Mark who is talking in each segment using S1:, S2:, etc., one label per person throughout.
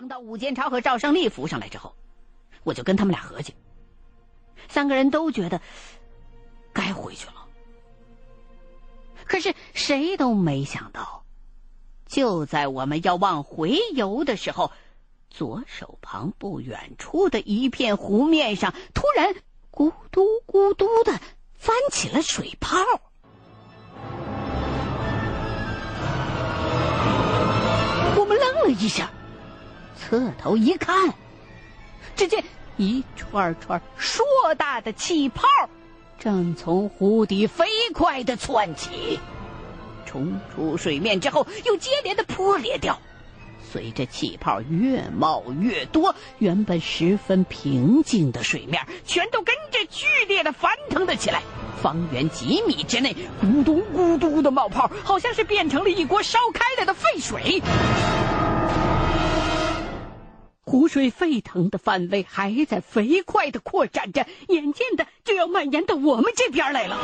S1: 等到武建超和赵胜利浮上来之后，我就跟他们俩合计，三个人都觉得该回去了。可是谁都没想到，就在我们要往回游的时候，左手旁不远处的一片湖面上，突然咕嘟咕嘟的翻起了水泡。我们愣了一下，侧头一看，只见一串串硕大的气泡。正从湖底飞快的窜起，冲出水面之后又接连的破裂掉。随着气泡越冒越多，原本十分平静的水面全都跟着剧烈的翻腾了起来。方圆几米之内，咕嘟咕嘟的冒泡，好像是变成了一锅烧开了的沸水。湖水沸腾的范围还在飞快的扩展着，眼见的就要蔓延到我们这边来了。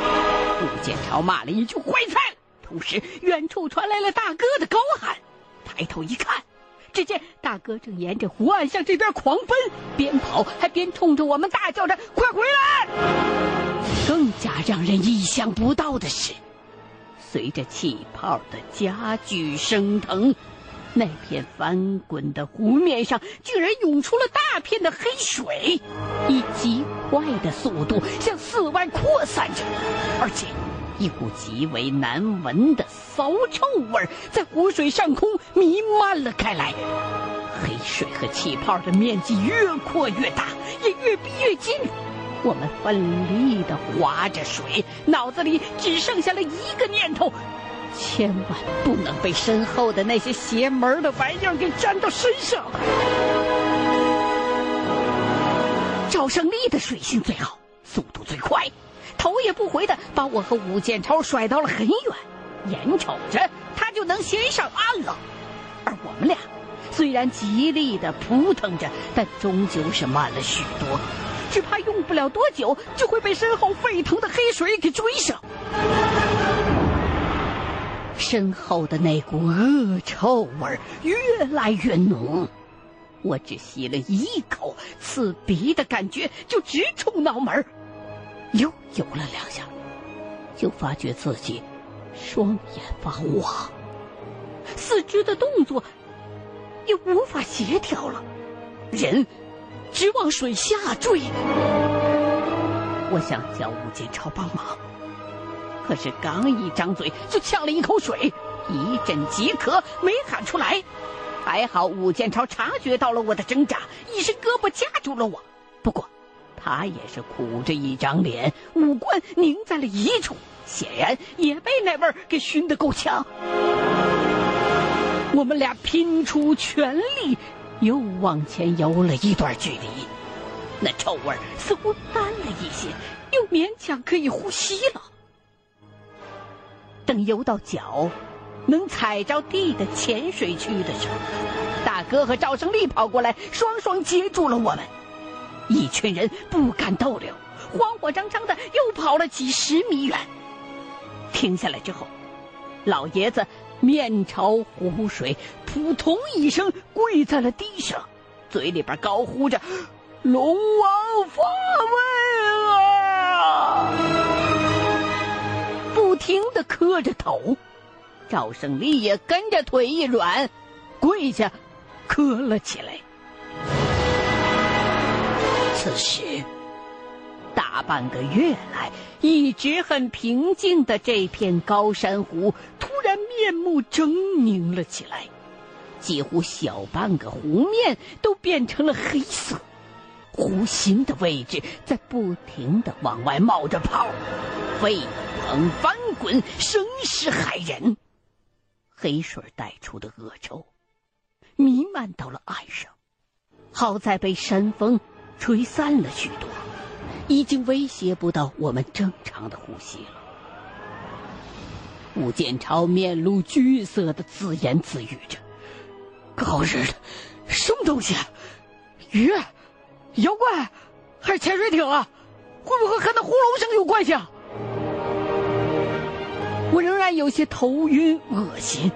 S1: 顾建超骂了一句“坏菜”，同时远处传来了大哥的高喊。抬头一看，只见大哥正沿着湖岸向这边狂奔，边跑还边冲着我们大叫着“快回来”。更加让人意想不到的是，随着气泡的加剧升腾。那片翻滚的湖面上，居然涌出了大片的黑水，以极快的速度向四外扩散着，而且一股极为难闻的骚臭味在湖水上空弥漫了开来。黑水和气泡的面积越扩越大，也越逼越近。我们奋力地划着水，脑子里只剩下了一个念头。千万不能被身后的那些邪门的玩意儿给粘到身上。赵胜利的水性最好，速度最快，头也不回的把我和武建超甩到了很远，眼瞅着他就能先上岸了。而我们俩虽然极力的扑腾着，但终究是慢了许多，只怕用不了多久就会被身后沸腾的黑水给追上。身后的那股恶臭味越来越浓，我只吸了一口，刺鼻的感觉就直冲脑门又游了两下，就发觉自己双眼发花，四肢的动作也无法协调了，人直往水下坠。我想叫吴建超帮忙。可是刚一张嘴就呛了一口水，一阵急咳没喊出来。还好武建超察觉到了我的挣扎，一伸胳膊夹住了我。不过，他也是苦着一张脸，五官拧在了一处，显然也被那味儿给熏得够呛。我们俩拼出全力，又往前游了一段距离。那臭味似乎淡了一些，又勉强可以呼吸了。等游到脚能踩着地的浅水区的时候，大哥和赵胜利跑过来，双双接住了我们。一群人不敢逗留，慌慌张张的又跑了几十米远。停下来之后，老爷子面朝湖水，扑通一声跪在了地上，嘴里边高呼着：“龙王发威啊！”听的磕着头，赵胜利也跟着腿一软，跪下磕了起来。此时，大半个月来一直很平静的这片高山湖，突然面目狰狞了起来，几乎小半个湖面都变成了黑色，湖心的位置在不停的往外冒着泡，沸腾翻。滚，声势骇人，黑水带出的恶臭弥漫到了岸上。好在被山风吹散了许多，已经威胁不到我们正常的呼吸了。吴建超面露惧色的自言自语着：“高日的，什么东西？鱼？妖怪？还是潜水艇啊？会不会和那呼隆声有关系啊？”我仍然有些头晕恶心，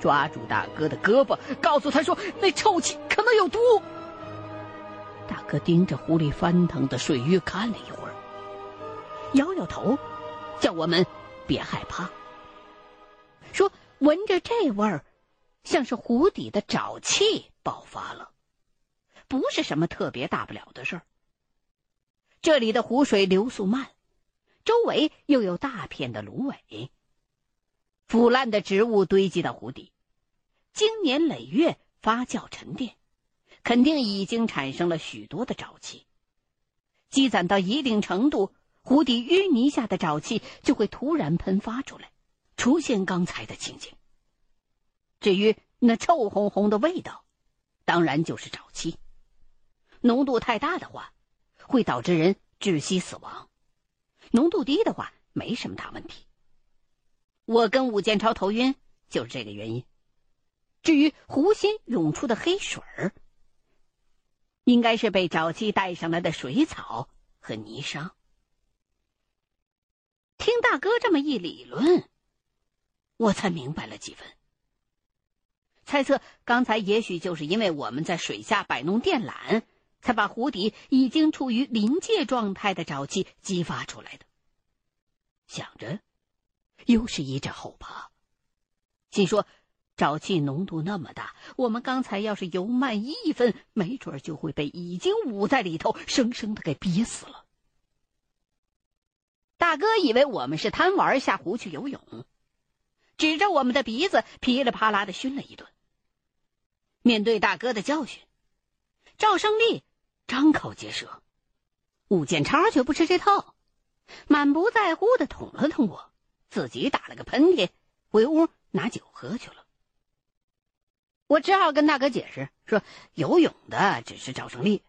S1: 抓住大哥的胳膊，告诉他说：“那臭气可能有毒。”大哥盯着湖里翻腾的水域看了一会儿，摇摇头，叫我们别害怕，说：“闻着这味儿，像是湖底的沼气爆发了，不是什么特别大不了的事儿。这里的湖水流速慢，周围又有大片的芦苇。”腐烂的植物堆积到湖底，经年累月发酵沉淀，肯定已经产生了许多的沼气。积攒到一定程度，湖底淤泥下的沼气就会突然喷发出来，出现刚才的情景。至于那臭烘烘的味道，当然就是沼气。浓度太大的话，会导致人窒息死亡；浓度低的话，没什么大问题。我跟武建超头晕，就是这个原因。至于湖心涌出的黑水儿，应该是被沼气带上来的水草和泥沙。听大哥这么一理论，我才明白了几分。猜测刚才也许就是因为我们在水下摆弄电缆，才把湖底已经处于临界状态的沼气激发出来的。想着。又是一阵后怕，心说：沼气浓度那么大，我们刚才要是游慢一分，没准就会被已经捂在里头，生生的给憋死了。大哥以为我们是贪玩下湖去游泳，指着我们的鼻子噼里啪啦的熏了一顿。面对大哥的教训，赵胜利张口结舌，武建超却不吃这套，满不在乎的捅了捅我。自己打了个喷嚏，回屋拿酒喝去了。我只好跟大哥解释说，游泳的只是赵胜利，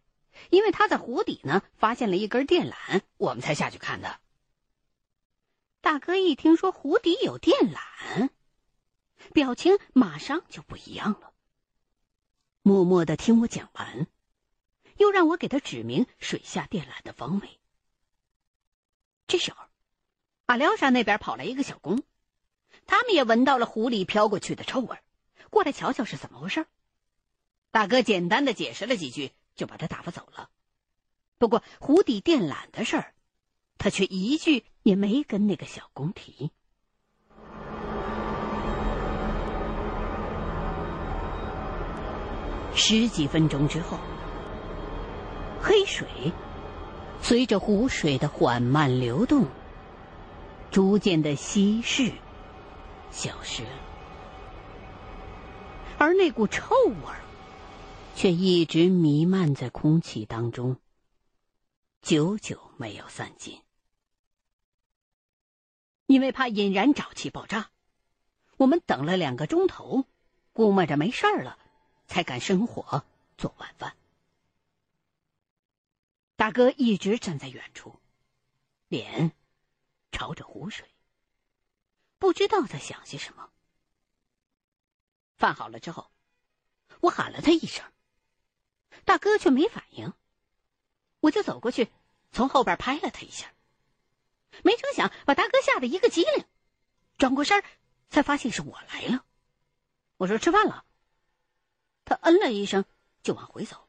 S1: 因为他在湖底呢发现了一根电缆，我们才下去看的。大哥一听说湖底有电缆，表情马上就不一样了，默默的听我讲完，又让我给他指明水下电缆的方位。这时候。阿廖沙那边跑来一个小工，他们也闻到了湖里飘过去的臭味，过来瞧瞧是怎么回事。大哥简单的解释了几句，就把他打发走了。不过湖底电缆的事儿，他却一句也没跟那个小工提。十几分钟之后，黑水随着湖水的缓慢流动。逐渐的稀释，消失了，而那股臭味，却一直弥漫在空气当中，久久没有散尽。因为怕引燃沼气爆炸，我们等了两个钟头，估摸着没事儿了，才敢生火做晚饭。大哥一直站在远处，脸。朝着湖水，不知道在想些什么。饭好了之后，我喊了他一声，大哥却没反应。我就走过去，从后边拍了他一下，没成想把大哥吓得一个机灵，转过身才发现是我来了。我说：“吃饭了。”他嗯了一声，就往回走。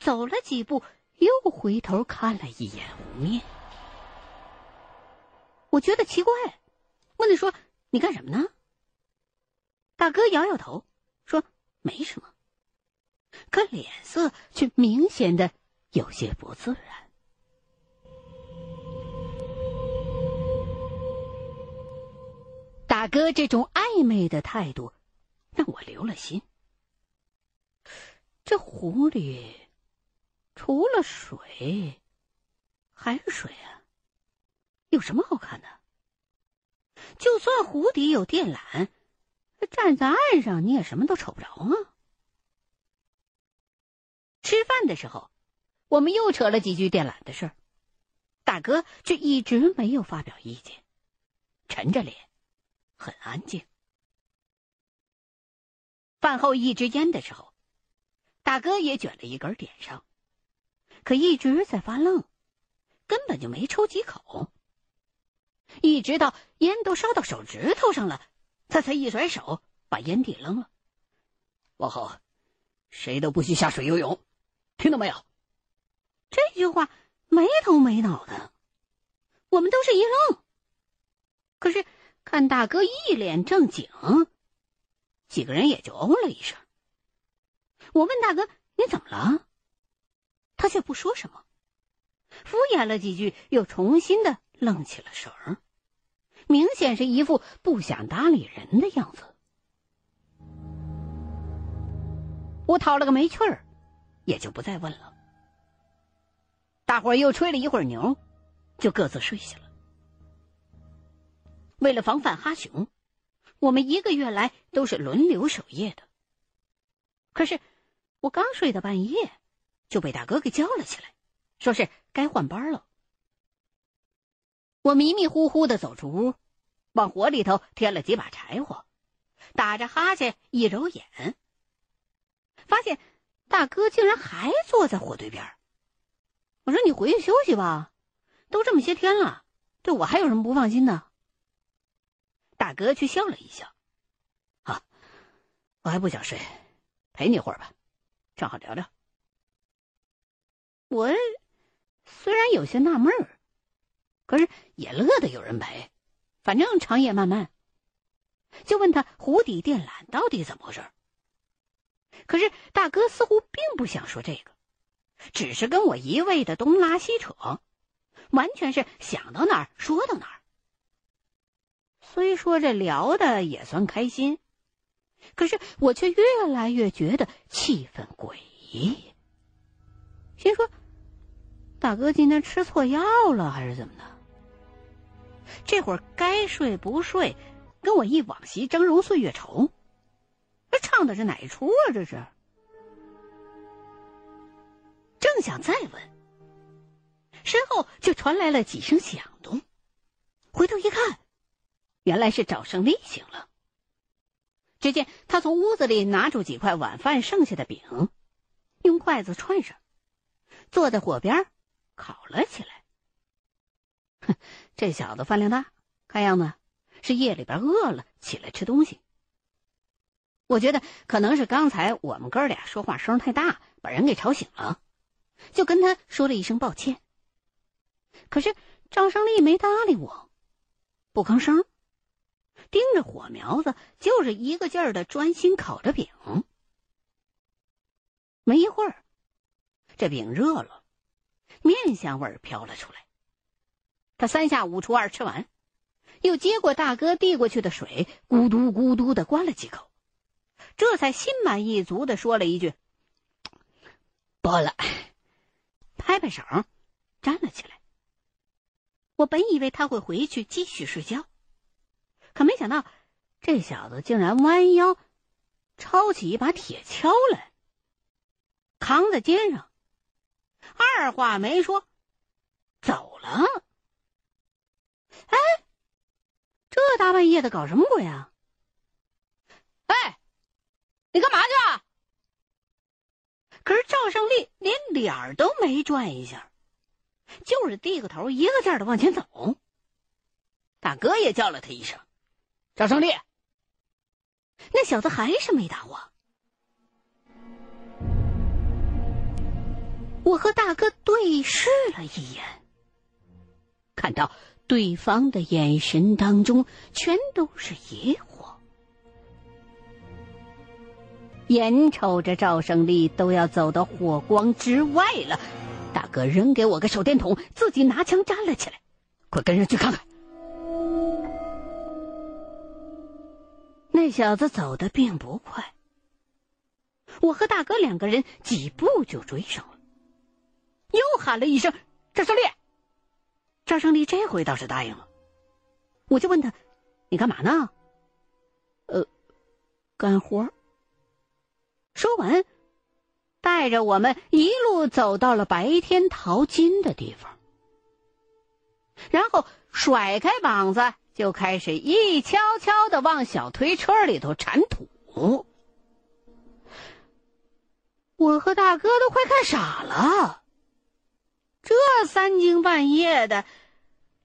S1: 走了几步，又回头看了一眼湖面。我觉得奇怪，问他说：“你干什么呢？”大哥摇摇头，说：“没什么。”可脸色却明显的有些不自然。大哥这种暧昧的态度，让我留了心。这湖里除了水，还是水啊。有什么好看的？就算湖底有电缆，站在岸上你也什么都瞅不着啊。吃饭的时候，我们又扯了几句电缆的事儿，大哥却一直没有发表意见，沉着脸，很安静。饭后一支烟的时候，大哥也卷了一根点上，可一直在发愣，根本就没抽几口。一直到烟都烧到手指头上了，他才一甩手，把烟蒂扔了。往后，谁都不许下水游泳，听到没有？这句话没头没脑的，我们都是一愣。可是看大哥一脸正经，几个人也就哦了一声。我问大哥：“你怎么了？”他却不说什么，敷衍了几句，又重新的愣起了神儿，明显是一副不想搭理人的样子。我讨了个没趣儿，也就不再问了。大伙儿又吹了一会儿牛，就各自睡下了。为了防范哈熊，我们一个月来都是轮流守夜的。可是我刚睡到半夜。就被大哥给叫了起来，说是该换班了。我迷迷糊糊的走出屋，往火里头添了几把柴火，打着哈欠一揉眼，发现大哥竟然还坐在火堆边。我说：“你回去休息吧，都这么些天了，对我还有什么不放心的？”大哥却笑了一笑：“啊，我还不想睡，陪你一会儿吧，正好聊聊。”我虽然有些纳闷儿，可是也乐得有人陪。反正长夜漫漫，就问他湖底电缆到底怎么回事。可是大哥似乎并不想说这个，只是跟我一味的东拉西扯，完全是想到哪儿说到哪儿。虽说这聊的也算开心，可是我却越来越觉得气氛诡异。心说：“大哥今天吃错药了，还是怎么的？这会儿该睡不睡，跟我一往昔峥嵘岁月稠。这唱的是哪一出啊？这是？”正想再问，身后就传来了几声响动。回头一看，原来是赵胜利醒了。只见他从屋子里拿出几块晚饭剩下的饼，用筷子串上。坐在火边，烤了起来。哼，这小子饭量大，看样子是夜里边饿了，起来吃东西。我觉得可能是刚才我们哥俩说话声太大，把人给吵醒了，就跟他说了一声抱歉。可是赵胜利没搭理我，不吭声，盯着火苗子，就是一个劲儿的专心烤着饼。没一会儿。这饼热了，面香味儿飘了出来。他三下五除二吃完，又接过大哥递过去的水，咕嘟咕嘟的灌了几口，这才心满意足的说了一句：“饱了。”拍拍手，站了起来。我本以为他会回去继续睡觉，可没想到这小子竟然弯腰抄起一把铁锹来，扛在肩上。二话没说，走了。哎，这大半夜的搞什么鬼啊？哎，你干嘛去？啊？可是赵胜利连脸儿都没转一下，就是低个头，一个劲儿的往前走。大哥也叫了他一声：“赵胜利。”那小子还是没答我。我和大哥对视了一眼，看到对方的眼神当中全都是疑惑。眼瞅着赵胜利都要走到火光之外了，大哥扔给我个手电筒，自己拿枪站了起来：“快跟上去看看！”那小子走的并不快，我和大哥两个人几步就追上了。又喊了一声：“赵胜利！”赵胜利这回倒是答应了。我就问他：“你干嘛呢？”“呃，干活。”说完，带着我们一路走到了白天淘金的地方，然后甩开膀子，就开始一悄悄的往小推车里头铲土。我和大哥都快看傻了。这三更半夜的，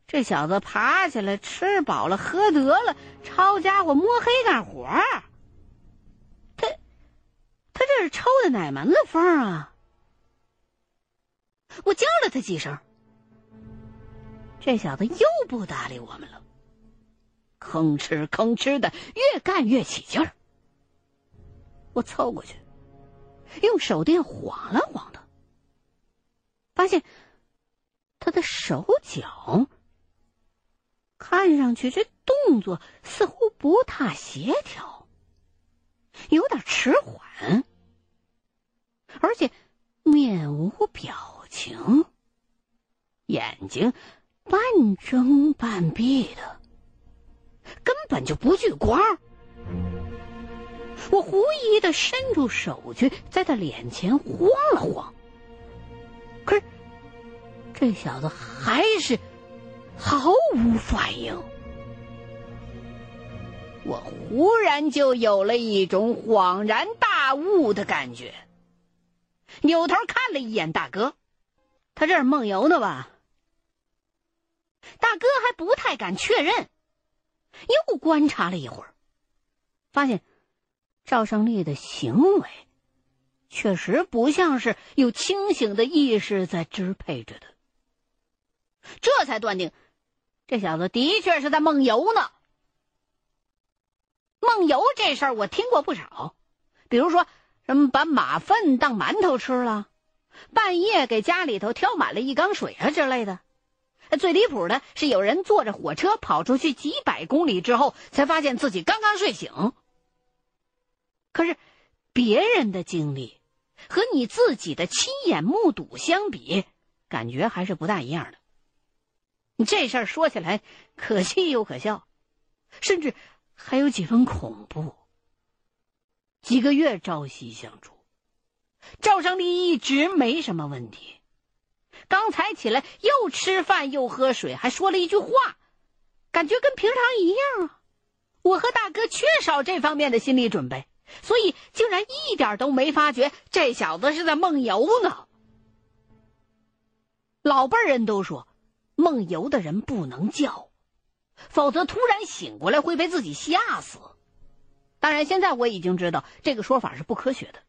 S1: 这小子爬起来吃饱了喝得了，抄家伙摸黑干活他他这是抽的哪门子风啊？我叫了他几声，这小子又不搭理我们了，吭哧吭哧的，越干越起劲儿。我凑过去，用手电晃了晃他，发现他的手脚看上去这动作似乎不太协调，有点迟缓，而且面无表情，眼睛半睁半闭的，根本就不聚光。我狐疑的伸出手去，在他脸前晃了晃，可是这小子还是毫无反应。我忽然就有了一种恍然大悟的感觉，扭头看了一眼大哥，他这是梦游呢吧？大哥还不太敢确认，又观察了一会儿，发现。赵胜利的行为，确实不像是有清醒的意识在支配着的。这才断定，这小子的确是在梦游呢。梦游这事儿我听过不少，比如说什么把马粪当馒头吃了，半夜给家里头挑满了一缸水啊之类的。最离谱的是，有人坐着火车跑出去几百公里之后，才发现自己刚刚睡醒。可是，别人的经历和你自己的亲眼目睹相比，感觉还是不大一样的。这事儿说起来可气又可笑，甚至还有几分恐怖。几个月朝夕相处，赵胜利一直没什么问题。刚才起来又吃饭又喝水，还说了一句话，感觉跟平常一样啊。我和大哥缺少这方面的心理准备。所以，竟然一点都没发觉这小子是在梦游呢。老辈人都说，梦游的人不能叫，否则突然醒过来会被自己吓死。当然，现在我已经知道这个说法是不科学的。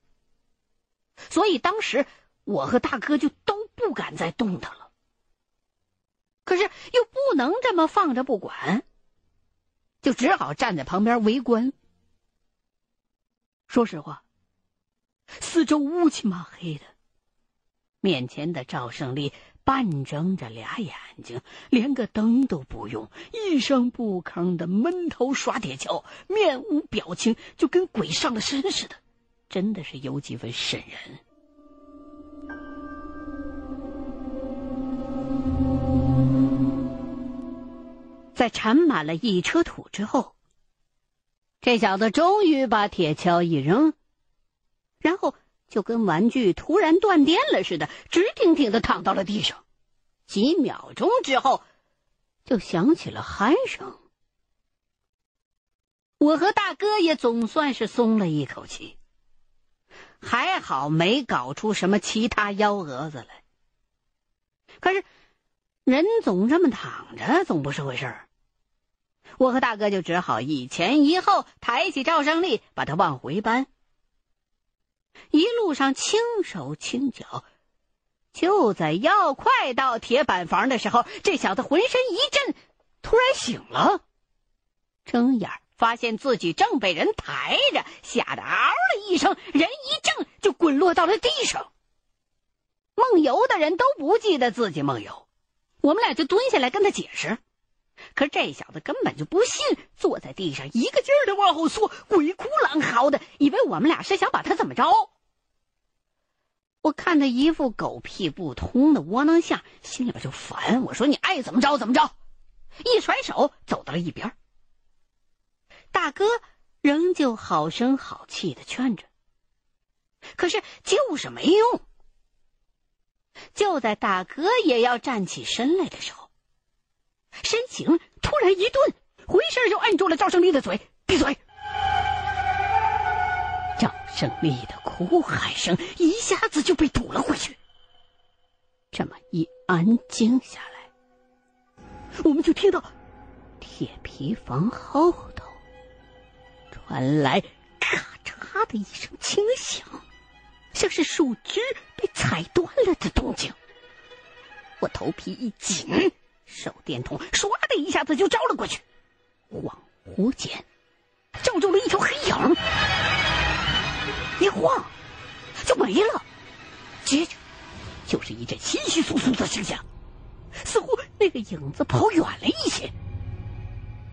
S1: 所以当时我和大哥就都不敢再动他了。可是又不能这么放着不管，就只好站在旁边围观。说实话，四周乌漆嘛黑的，面前的赵胜利半睁着俩眼睛，连个灯都不用，一声不吭的闷头耍铁锹，面无表情，就跟鬼上了身似的，真的是有几分瘆人。在铲满了一车土之后。这小子终于把铁锹一扔，然后就跟玩具突然断电了似的，直挺挺的躺到了地上。几秒钟之后，就响起了鼾声。我和大哥也总算是松了一口气，还好没搞出什么其他幺蛾子来。可是，人总这么躺着，总不是回事儿。我和大哥就只好一前一后抬起赵胜利，把他往回搬。一路上轻手轻脚，就在要快到铁板房的时候，这小子浑身一震，突然醒了，睁眼发现自己正被人抬着，吓得嗷的一声，人一怔就滚落到了地上。梦游的人都不记得自己梦游，我们俩就蹲下来跟他解释。可这小子根本就不信，坐在地上一个劲儿的往后缩，鬼哭狼嚎的，以为我们俩是想把他怎么着。我看他一副狗屁不通的窝囊相，心里边就烦。我说：“你爱怎么着怎么着。”一甩手走到了一边。大哥仍旧好声好气的劝着，可是就是没用。就在大哥也要站起身来的时候。身形突然一顿，回身就按住了赵胜利的嘴：“闭嘴！”赵胜利的哭喊声一下子就被堵了回去。这么一安静下来，我们就听到铁皮房后头传来咔嚓的一声轻响。像是树枝被踩断了的动静。我头皮一紧，手电筒唰的一下子就照了过去，恍惚间照住了一条黑影，一晃就没了。接着就是一阵窸窸窣窣的声响，似乎那个影子跑远了一些。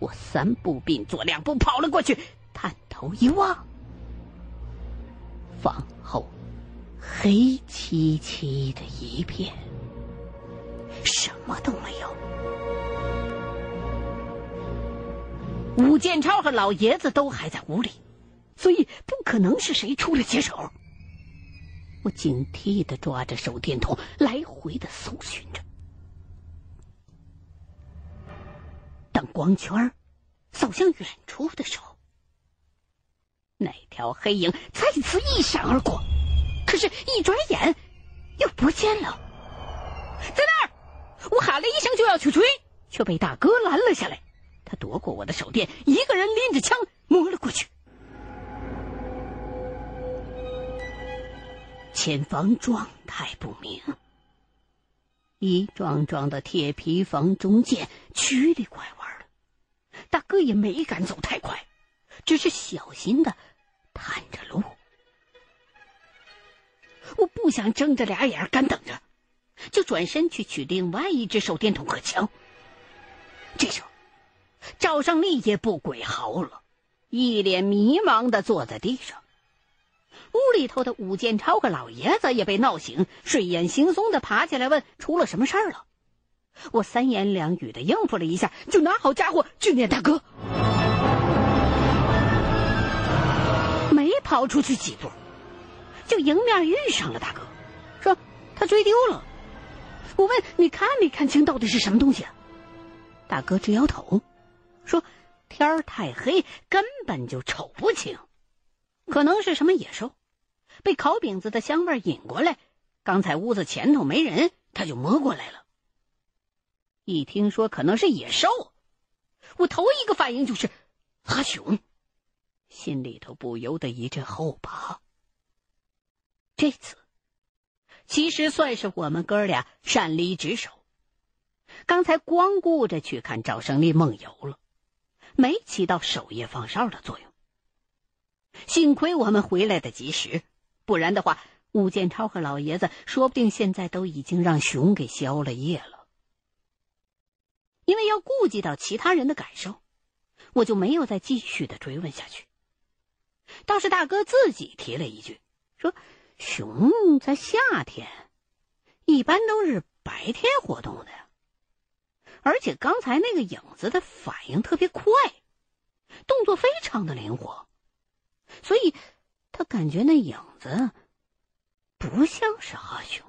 S1: 我三步并作两步跑了过去，探头一望，房后黑漆漆的一片，什么都没有。武建超和老爷子都还在屋里，所以不可能是谁出了劫手。我警惕的抓着手电筒，来回的搜寻着。当光圈扫向远处的时候，那条黑影再次一闪而过，可是，一转眼又不见了。在那儿，我喊了一声就要去追，却被大哥拦了下来。他夺过我的手电，一个人拎着枪摸了过去。前方状态不明，一幢幢的铁皮房中间曲里拐弯的，大哥也没敢走太快，只是小心的探着路。我不想睁着俩眼干等着，就转身去取另外一只手电筒和枪。这时候，赵胜利也不鬼嚎了，一脸迷茫的坐在地上。屋里头的武建超和老爷子也被闹醒，睡眼惺忪的爬起来问：“出了什么事儿了？”我三言两语的应付了一下，就拿好家伙去撵大哥。没跑出去几步，就迎面遇上了大哥，说他追丢了。我问：“你看没看清到底是什么东西？”啊大哥直摇头，说：“天儿太黑，根本就瞅不清，可能是什么野兽。”被烤饼子的香味引过来，刚才屋子前头没人，他就摸过来了。一听说可能是野兽，我头一个反应就是阿雄，心里头不由得一阵后怕。这次其实算是我们哥俩擅离职守，刚才光顾着去看赵胜利梦游了，没起到守夜放哨的作用。幸亏我们回来的及时。不然的话，武建超和老爷子说不定现在都已经让熊给消了业了。因为要顾及到其他人的感受，我就没有再继续的追问下去。倒是大哥自己提了一句，说：“熊在夏天一般都是白天活动的呀，而且刚才那个影子的反应特别快，动作非常的灵活，所以。”他感觉那影子不像是阿雄。